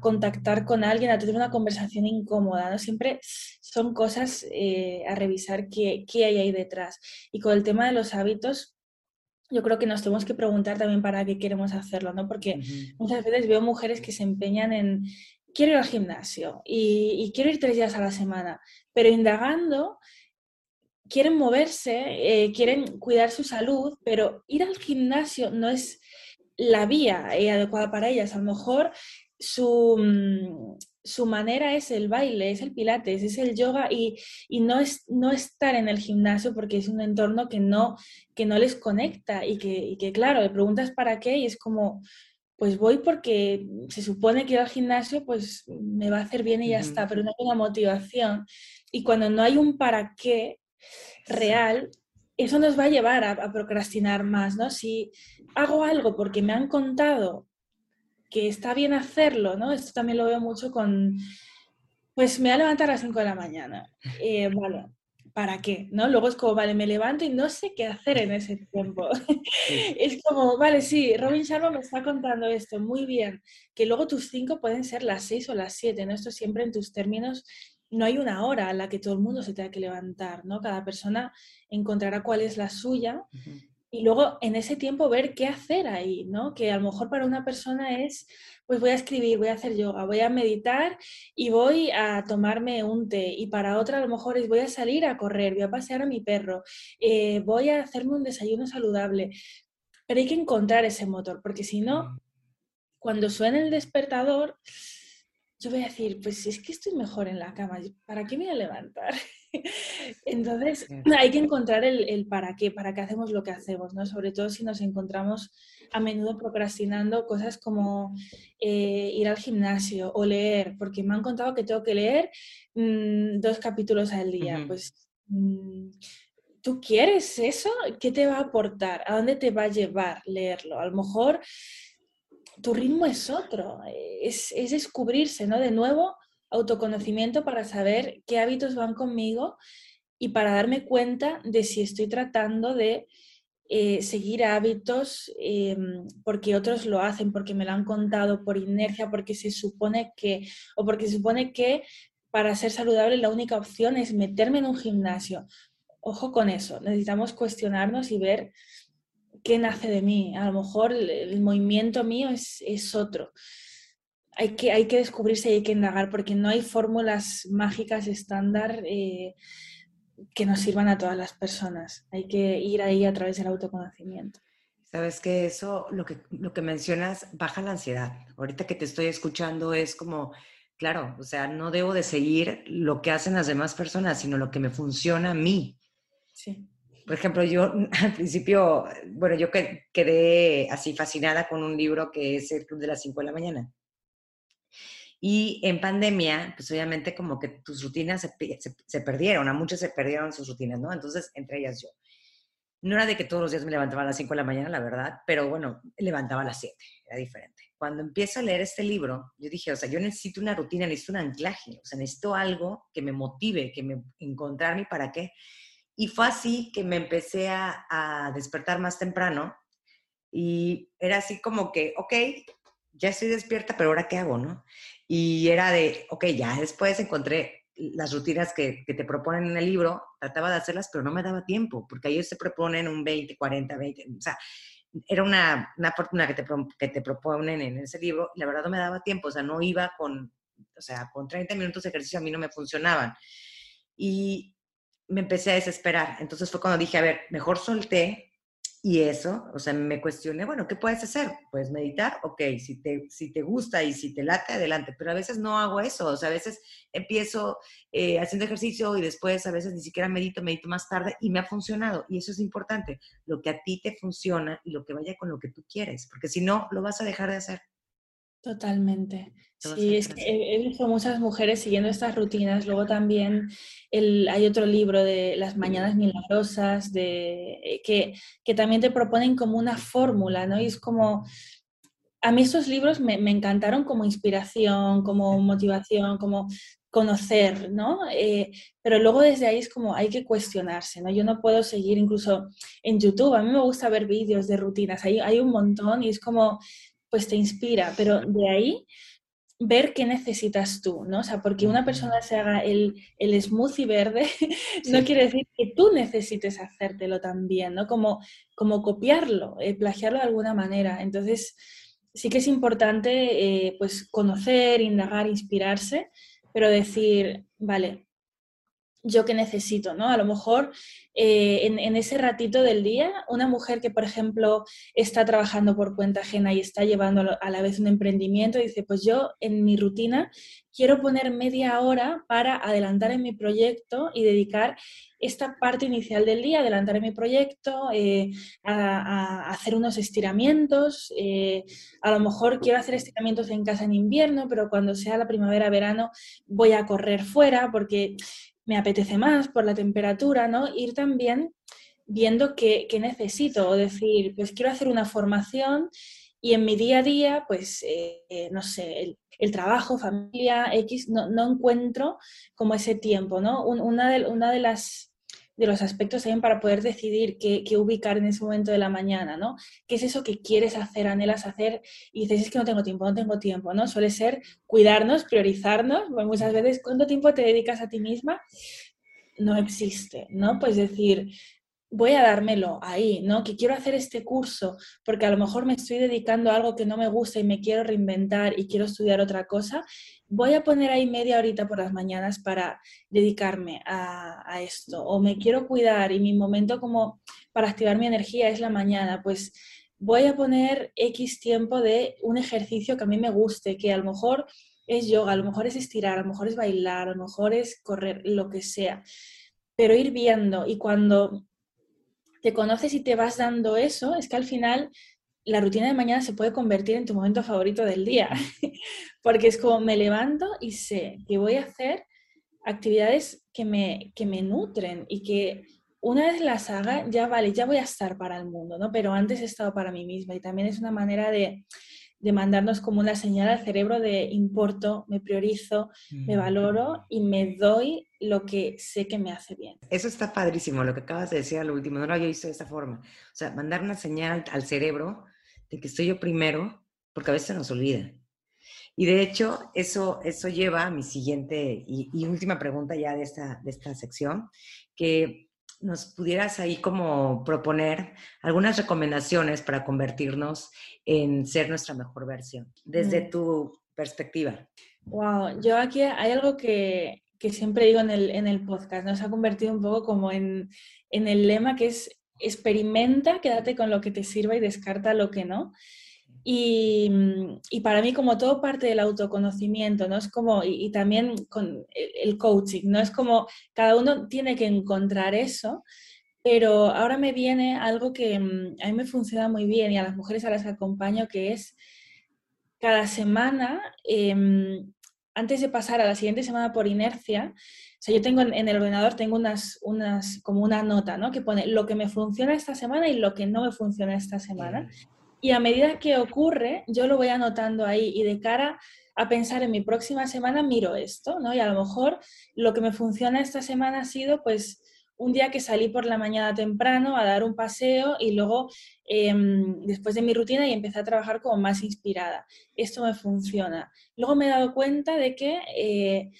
S2: contactar con alguien, a tener una conversación incómoda, ¿no? Siempre son cosas eh, a revisar qué, qué hay ahí detrás. Y con el tema de los hábitos, yo creo que nos tenemos que preguntar también para qué queremos hacerlo, ¿no? Porque muchas veces veo mujeres que se empeñan en, quiero ir al gimnasio y, quiero ir tres días a la semana, pero indagando, quieren moverse, eh, quieren cuidar su salud, pero ir al gimnasio no es la vía eh, adecuada para ellas. A lo mejor su, mm, su manera es el baile, es el pilates, es el yoga y, no, es, no estar en el gimnasio porque es un entorno que no, que no les conecta y que, claro, le preguntas para qué y es como, pues voy porque se supone que ir al gimnasio pues me va a hacer bien y ya está, pero no hay una motivación. Y cuando no hay un para qué real, eso nos va a llevar a, a procrastinar más, ¿no? Si hago algo porque me han contado que está bien hacerlo, ¿no? Esto también lo veo mucho con, pues me voy a levantar a las 5 de la mañana. Eh, vale, ¿para qué? ¿No? Luego es como, vale, me levanto y no sé qué hacer en ese tiempo. *laughs* es como, vale, sí, Robin Sharma me está contando esto, muy bien, que luego tus 5 pueden ser las 6 o las 7, ¿no? Esto siempre en tus términos, no hay una hora a la que todo el mundo se tenga que levantar, ¿no? Cada persona encontrará cuál es la suya y luego en ese tiempo ver qué hacer ahí, ¿no? Que a lo mejor para una persona es, pues voy a escribir, voy a hacer yoga, voy a meditar y voy a tomarme un té. Y para otra a lo mejor es voy a salir a correr, voy a pasear a mi perro, eh, voy a hacerme un desayuno saludable. Pero hay que encontrar ese motor, porque si no, cuando suene el despertador, yo voy a decir, pues es que estoy mejor en la cama, ¿para qué me voy a levantar? *laughs* Entonces, *laughs* hay que encontrar el, para qué, para qué hacemos lo que hacemos, ¿no? Sobre todo si nos encontramos a menudo procrastinando cosas como eh, ir al gimnasio o leer, porque me han contado que tengo que leer mm, dos capítulos al día. Pues, mm, ¿tú quieres eso? ¿Qué te va a aportar? ¿A dónde te va a llevar leerlo? A lo mejor tu ritmo es otro, es, es descubrirse, ¿no? De nuevo, autoconocimiento para saber qué hábitos van conmigo y para darme cuenta de si estoy tratando de eh, seguir hábitos em, porque otros lo hacen, porque me lo han contado por inercia, porque se supone que, o porque se supone que para ser saludable la única opción es meterme en un gimnasio. Ojo con eso, necesitamos cuestionarnos y ver qué nace de mí. A lo mejor el, movimiento mío es, es otro hay que, hay que descubrirse y hay que indagar porque no hay fórmulas mágicas estándar eh, que nos sirvan a todas las personas. Hay que ir ahí a través del autoconocimiento.
S1: Sabes que eso, lo que, lo que mencionas, baja la ansiedad. Ahorita que te estoy escuchando es como, claro, o sea, no debo de seguir lo que hacen las demás personas, sino lo que me funciona a mí. Sí. Por ejemplo, yo *laughs* al principio, bueno, yo quedé así fascinada con un libro que es El Club de las 5 de la mañana. Y en pandemia, pues obviamente como que tus rutinas se, perdieron, a muchos se perdieron sus rutinas, ¿no? Entonces, entre ellas yo. No era de que todos los días me levantaba a las 5 de la mañana, la verdad, pero bueno, levantaba a las 7, era diferente. Cuando empiezo a leer este libro, yo dije, o sea, yo necesito una rutina, necesito un anclaje, o sea, necesito algo que me motive, que me encontrarme para qué. Y fue así que me empecé a, a despertar más temprano y era así como que, ok, ya estoy despierta, pero ahora qué hago, ¿no? Y era de, ok, ya después encontré las rutinas que, que, te proponen en el libro, trataba de hacerlas, pero no me daba tiempo, porque ellos se proponen un 20, 40, 20, o sea, era una, una fortuna que te, que te proponen en ese libro, la verdad no me daba tiempo, o sea, no iba con, o sea, con 30 minutos de ejercicio a mí no me funcionaban. Y me empecé a desesperar, entonces fue cuando dije, a ver, mejor solté y eso, o sea, me cuestioné, bueno, ¿qué puedes hacer? Puedes meditar, ok, si te, si te gusta y si te late, adelante, pero a veces no hago eso, o sea, a veces empiezo eh, haciendo ejercicio y después a veces ni siquiera medito, medito más tarde y me ha funcionado, y eso es importante, lo que a ti te funciona y lo que vaya con lo que tú quieres, porque si no, lo vas a dejar de hacer.
S2: Totalmente. Sí, es que he visto muchas mujeres siguiendo estas rutinas. Luego también el, hay otro libro de Las Mañanas Milagrosas, de, eh, que, que también te proponen como una fórmula, ¿no? Y es como, a mí estos libros me, me encantaron como inspiración, como motivación, como conocer, ¿no? Eh, pero luego desde ahí es como hay que cuestionarse, ¿no? Yo no puedo seguir incluso en YouTube, a mí me gusta ver vídeos de rutinas, hay, hay un montón y es como pues te inspira, pero de ahí ver qué necesitas tú, ¿no? O sea, porque una persona se haga el, el smoothie verde *laughs* no quiere decir que tú necesites hacértelo también, ¿no? Como, como copiarlo, eh, plagiarlo de alguna manera. Entonces, sí que es importante, eh, pues, conocer, indagar, inspirarse, pero decir, vale, yo qué necesito, ¿no? A lo mejor eh, en, ese ratito del día, una mujer que, por ejemplo, está trabajando por cuenta ajena y está llevando a la vez un emprendimiento, dice, pues yo en mi rutina quiero poner media hora para adelantar en mi proyecto y dedicar esta parte inicial del día, adelantar en mi proyecto, eh, a, hacer unos estiramientos. Eh, a lo mejor quiero hacer estiramientos en casa en invierno, pero cuando sea la primavera, verano, voy a correr fuera porque me apetece más por la temperatura, ¿no? Ir también viendo qué, necesito, o decir, pues quiero hacer una formación y en mi día a día, pues, eh, no sé, el, trabajo, familia, X, no, no, encuentro como ese tiempo, ¿no? una, de, una de las de los aspectos también para poder decidir qué, ubicar en ese momento de la mañana, ¿no? ¿Qué es eso que quieres hacer, anhelas hacer? Y dices, es que no tengo tiempo, no tengo tiempo, ¿no? Suele ser cuidarnos, priorizarnos. muchas veces, ¿cuánto tiempo te dedicas a ti misma? No existe, ¿no? Pues decir, voy a dármelo ahí, ¿no? Que quiero hacer este curso porque a lo mejor me estoy dedicando a algo que no me gusta y me quiero reinventar y quiero estudiar otra cosa voy a poner ahí media horita por las mañanas para dedicarme a, esto, o me quiero cuidar y mi momento como para activar mi energía es la mañana, pues voy a poner X tiempo de un ejercicio que a mí me guste, que a lo mejor es yoga, a lo mejor es estirar, a lo mejor es bailar, a lo mejor es correr, lo que sea, pero ir viendo y cuando te conoces y te vas dando eso, es que al final la rutina de mañana se puede convertir en tu momento favorito del día, *laughs* porque es como me levanto y sé que voy a hacer actividades que me, que me nutren y que una vez las haga, ya vale, ya voy a estar para el mundo, ¿no? Pero antes he estado para mí misma y también es una manera de, de mandarnos como una señal al cerebro de importo, me priorizo, me valoro y me doy lo que sé que me hace bien.
S1: Eso está padrísimo, lo que acabas de decir al último, no lo había visto de esta forma. O sea, mandar una señal al cerebro de que estoy yo primero, porque a veces nos olvida. Y de hecho, eso, eso lleva a mi siguiente y, última pregunta ya de esta, de esta sección, que nos pudieras ahí como proponer algunas recomendaciones para convertirnos en ser nuestra mejor versión, desde tu perspectiva.
S2: Wow, yo aquí hay algo que, que siempre digo en el, en el podcast, nos ha convertido un poco como en, en el lema que es experimenta, quédate con lo que te sirva y descarta lo que no. Y, para mí, como todo parte del autoconocimiento, ¿no? Es como, y, también con el coaching, ¿no? Es como cada uno tiene que encontrar eso, Pero ahora me viene algo que mm, a mí me funciona muy bien y a las mujeres a las que acompaño, que es cada semana, em, antes de pasar a la siguiente semana por inercia, sea, yo tengo en, el ordenador, tengo unas, unas, como una nota, ¿no? Que pone lo que me funciona esta semana y lo que no me funciona esta semana. Y a medida que ocurre, yo lo voy anotando ahí y de cara a pensar en mi próxima semana miro esto, ¿no? Y a lo mejor lo que me funciona esta semana ha sido, pues, un día que salí por la mañana temprano a dar un paseo y luego em, después de mi rutina y empecé a trabajar como más inspirada. Esto me funciona. Luego me he dado cuenta de que eh,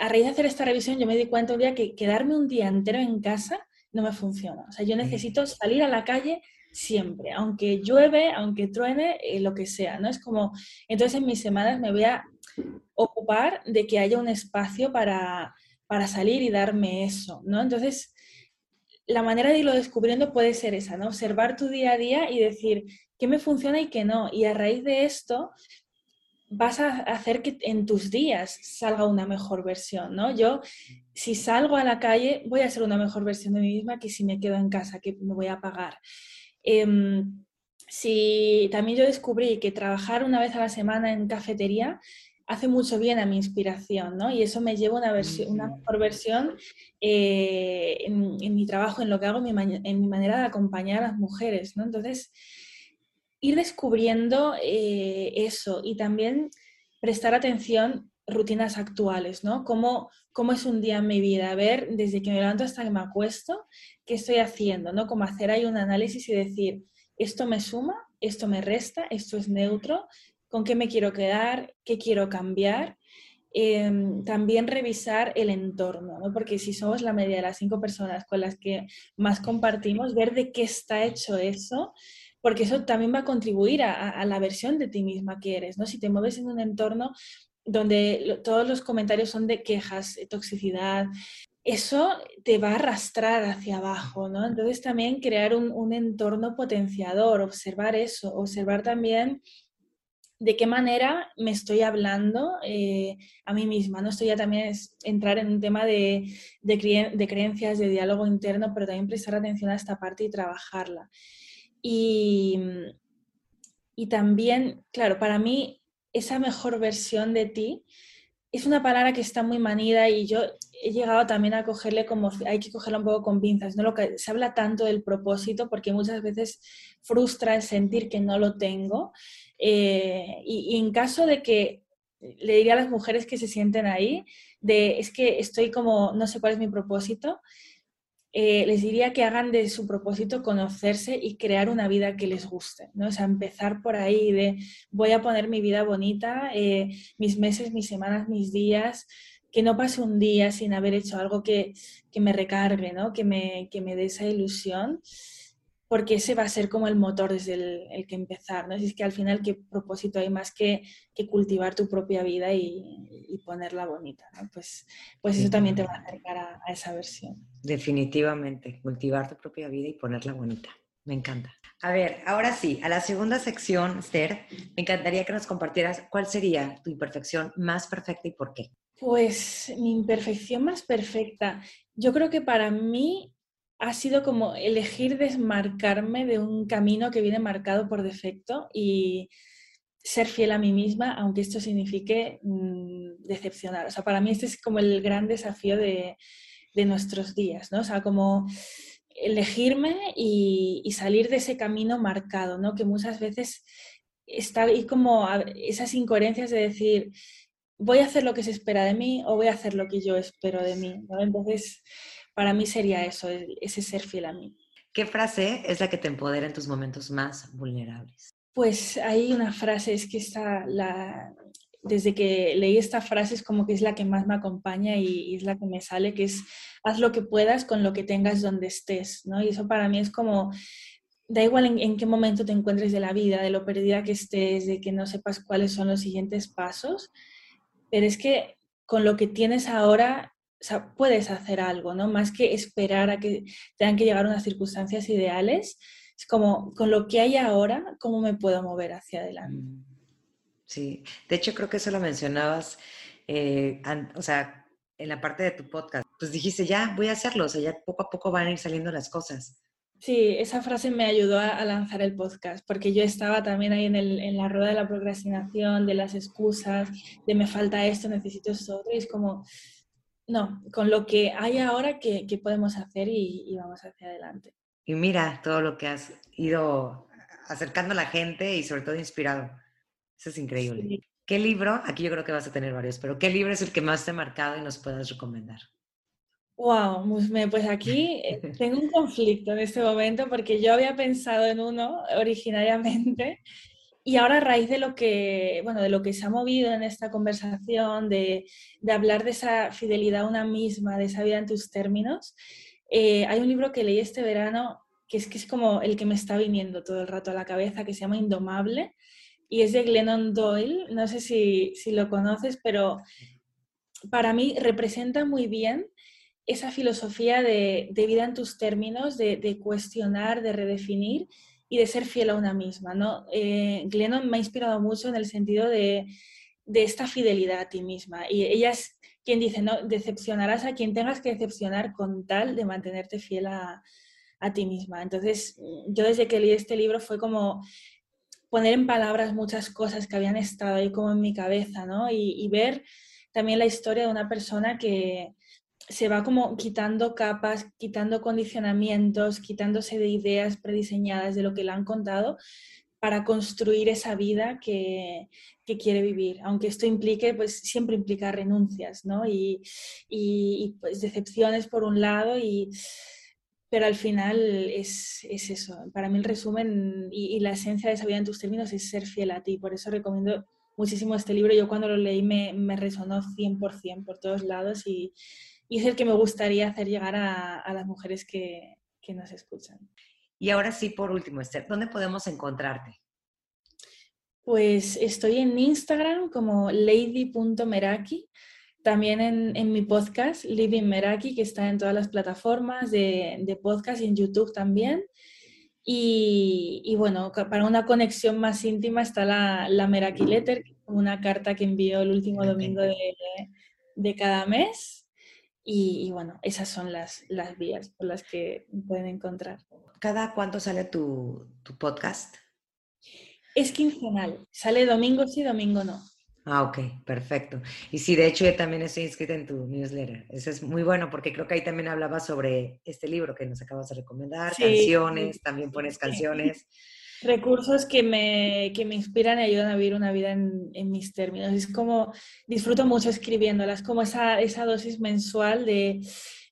S2: a raíz de hacer esta revisión yo me di cuenta un día que quedarme un día entero en casa no me funciona. O sea, yo necesito salir a la calle siempre, aunque llueve, aunque truene, eh, lo que sea, ¿no? Es como, entonces en mis semanas me voy a ocupar de que haya un espacio para, para salir y darme eso, ¿no? Entonces, la manera de irlo descubriendo puede ser esa, ¿no? Observar tu día a día y decir qué me funciona y qué no. Y a raíz de esto vas a hacer que en tus días salga una mejor versión, ¿no? Yo, si salgo a la calle, voy a ser una mejor versión de mí misma que si me quedo en casa, que me voy a pagar. Em, si también yo descubrí que trabajar una vez a la semana en cafetería hace mucho bien a mi inspiración, ¿no? Y eso me lleva una, versión, una mejor versión eh, en, mi trabajo, en lo que hago, en mi, manera de acompañar a las mujeres, ¿no? Entonces, ir descubriendo eh, eso y también prestar atención rutinas actuales, ¿no? ¿Cómo, ¿Cómo es un día en mi vida? A ver, desde que me levanto hasta que me acuesto, ¿qué estoy haciendo? ¿no? Como hacer ahí un análisis y decir, esto me suma, esto me resta, esto es neutro, con qué me quiero quedar, qué quiero cambiar. Em, también revisar el entorno, ¿no? porque si somos la media de las cinco personas con las que más compartimos, ver de qué está hecho eso, porque eso también va a contribuir a, la versión de ti misma que eres. ¿no? Si te mueves en un entorno donde todos los comentarios son de quejas, toxicidad, eso te va a arrastrar hacia abajo, ¿no? Entonces también crear un, un entorno potenciador, observar eso, observar también de qué manera me estoy hablando eh, a mí misma. ¿no? Esto ya también es entrar en un tema de, creencias, de diálogo interno, pero también prestar atención a esta parte y trabajarla. Y, y también, claro, para mí esa mejor versión de ti es una palabra que está muy manida y yo he llegado también a cogerle como, hay que cogerla un poco con pinzas, ¿no? Lo que se habla tanto del propósito porque muchas veces frustra el sentir que no lo tengo eh, y, en caso de que le diría a las mujeres que se sienten ahí, de es que estoy como, no sé cuál es mi propósito, eh, les diría que hagan de su propósito conocerse y crear una vida que les guste, ¿no? O sea, empezar por ahí de voy a poner mi vida bonita, eh, mis meses, mis semanas, mis días, que no pase un día sin haber hecho algo que, que me recargue, ¿no? Que me, que me dé esa ilusión porque ese va a ser como el motor desde el, que empezar, ¿no? Es que al final, ¿qué propósito hay más que, que cultivar tu propia vida y, y ponerla bonita, ¿no? Pues, pues eso también te va a acercar a, esa versión.
S1: Definitivamente, cultivar tu propia vida y ponerla bonita. Me encanta. A ver, ahora sí, a la segunda sección, Esther, me encantaría que nos compartieras cuál sería tu imperfección más perfecta y por qué.
S2: Pues mi imperfección más perfecta, yo creo que para mí ha sido como elegir desmarcarme de un camino que viene marcado por defecto y ser fiel a mí misma, aunque esto signifique mm, decepcionar. O sea, para mí este es como el gran desafío de, nuestros días, ¿no? O sea, como elegirme y, salir de ese camino marcado, ¿no? Que muchas veces está ahí como esas incoherencias de decir, voy a hacer lo que se espera de mí o voy a hacer lo que yo espero de mí, ¿no? Entonces, para mí sería eso, ese ser fiel a mí.
S1: ¿Qué frase es la que te empodera en tus momentos más vulnerables?
S2: Pues hay una frase, es que está la, desde que leí esta frase es como que es la que más me acompaña y, es la que me sale, que es haz lo que puedas con lo que tengas donde estés, ¿no? Y eso para mí es como, da igual en, en, qué momento te encuentres de la vida, de lo perdida que estés, de que no sepas cuáles son los siguientes pasos, pero es que con lo que tienes ahora o sea, puedes hacer algo, ¿no? Más que esperar a que tengan que llegar unas circunstancias ideales, es como con lo que hay ahora, ¿cómo me puedo mover hacia adelante? Mm,
S1: sí, de hecho creo que eso lo mencionabas, eh, o sea, en la parte de tu podcast, pues dijiste, ya, voy a hacerlo, o sea, ya poco a poco van a ir saliendo las cosas.
S2: Sí, esa frase me ayudó a, lanzar el podcast, porque yo estaba también ahí en, el, en, la rueda de la procrastinación, de las excusas, de me falta esto, necesito esto otro, y es como, no, con lo que hay ahora, ¿qué, podemos hacer? Y, vamos hacia adelante.
S1: Y mira todo lo que has ido acercando a la gente y sobre todo inspirado. Eso es increíble. ¿Qué libro, aquí yo creo que vas a tener varios, pero qué libro es el que más te ha marcado y nos puedas recomendar?
S2: Wow, pues aquí eh, *laughs* tengo un conflicto en este momento porque yo había pensado en uno originariamente y ahora a raíz de lo que, bueno, de lo que se ha movido en esta conversación, de, de hablar de esa fidelidad a una misma, de esa vida en tus términos, eh, hay un libro que leí este verano que es que es como el que me está viniendo todo el rato a la cabeza, que se llama Indomable, y es de Glennon Doyle. No sé si, si lo conoces, pero para mí representa muy bien esa filosofía de, de vida en tus términos, de, de, cuestionar, de redefinir y de ser fiel a una misma. ¿no? Eh, Glennon me ha inspirado mucho en el sentido de, esta fidelidad a ti misma. Y ella es quien dice, no, decepcionarás a quien tengas que decepcionar con tal de mantenerte fiel a, ti misma. Entonces, yo desde que leí este libro fue como poner en palabras muchas cosas que habían estado ahí como en mi cabeza, ¿no? y ver también la historia de una persona que, se va como quitando capas, quitando condicionamientos, quitándose de ideas prediseñadas de lo que le han contado para construir esa vida que, quiere vivir, aunque esto implique, pues siempre implica renuncias, ¿no? Y, pues decepciones por un lado, y, pero al final es, eso. Para mí el resumen y, la esencia de esa vida en tus términos es ser fiel a ti, por eso recomiendo muchísimo este libro. Yo cuando lo leí me, me resonó 100% por todos lados y, y es el que me gustaría hacer llegar a, las mujeres que, nos escuchan.
S1: Y ahora sí, por último, Esther, ¿dónde podemos encontrarte?
S2: Pues estoy en Instagram como lady.meraki, también en, mi podcast, Living Meraki, que está en todas las plataformas de, podcast y en YouTube también. Y, bueno, para una conexión más íntima está la, la Meraki Letter, una carta que envío el último domingo de, de cada mes. Y, bueno, esas son las, las vías por las que pueden encontrar.
S1: ¿Cada cuánto sale tu, tu podcast?
S2: Es quincenal. Sale domingo sí, domingo no.
S1: Ah, ok, perfecto. Y sí, de hecho yo también estoy inscrita en tu newsletter. Eso es muy bueno porque creo que ahí también hablaba sobre este libro que nos acabas de recomendar, canciones, también pones canciones.
S2: Recursos que me, que me inspiran y ayudan a vivir una vida en, en, mis términos. Es como, disfruto mucho escribiéndolas, como esa, esa dosis mensual de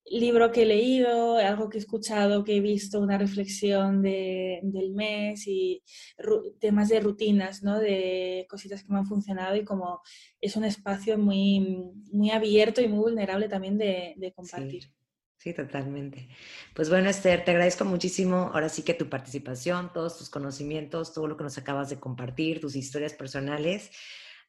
S2: libro que he leído, algo que he escuchado, que he visto, una reflexión de, del mes y temas de rutinas, ¿no? de cositas que me han funcionado y como es un espacio muy, muy abierto y muy vulnerable también de, de compartir.
S1: Sí, totalmente. Pues bueno, Esther, te agradezco muchísimo ahora sí que tu participación, todos tus conocimientos, todo lo que nos acabas de compartir, tus historias personales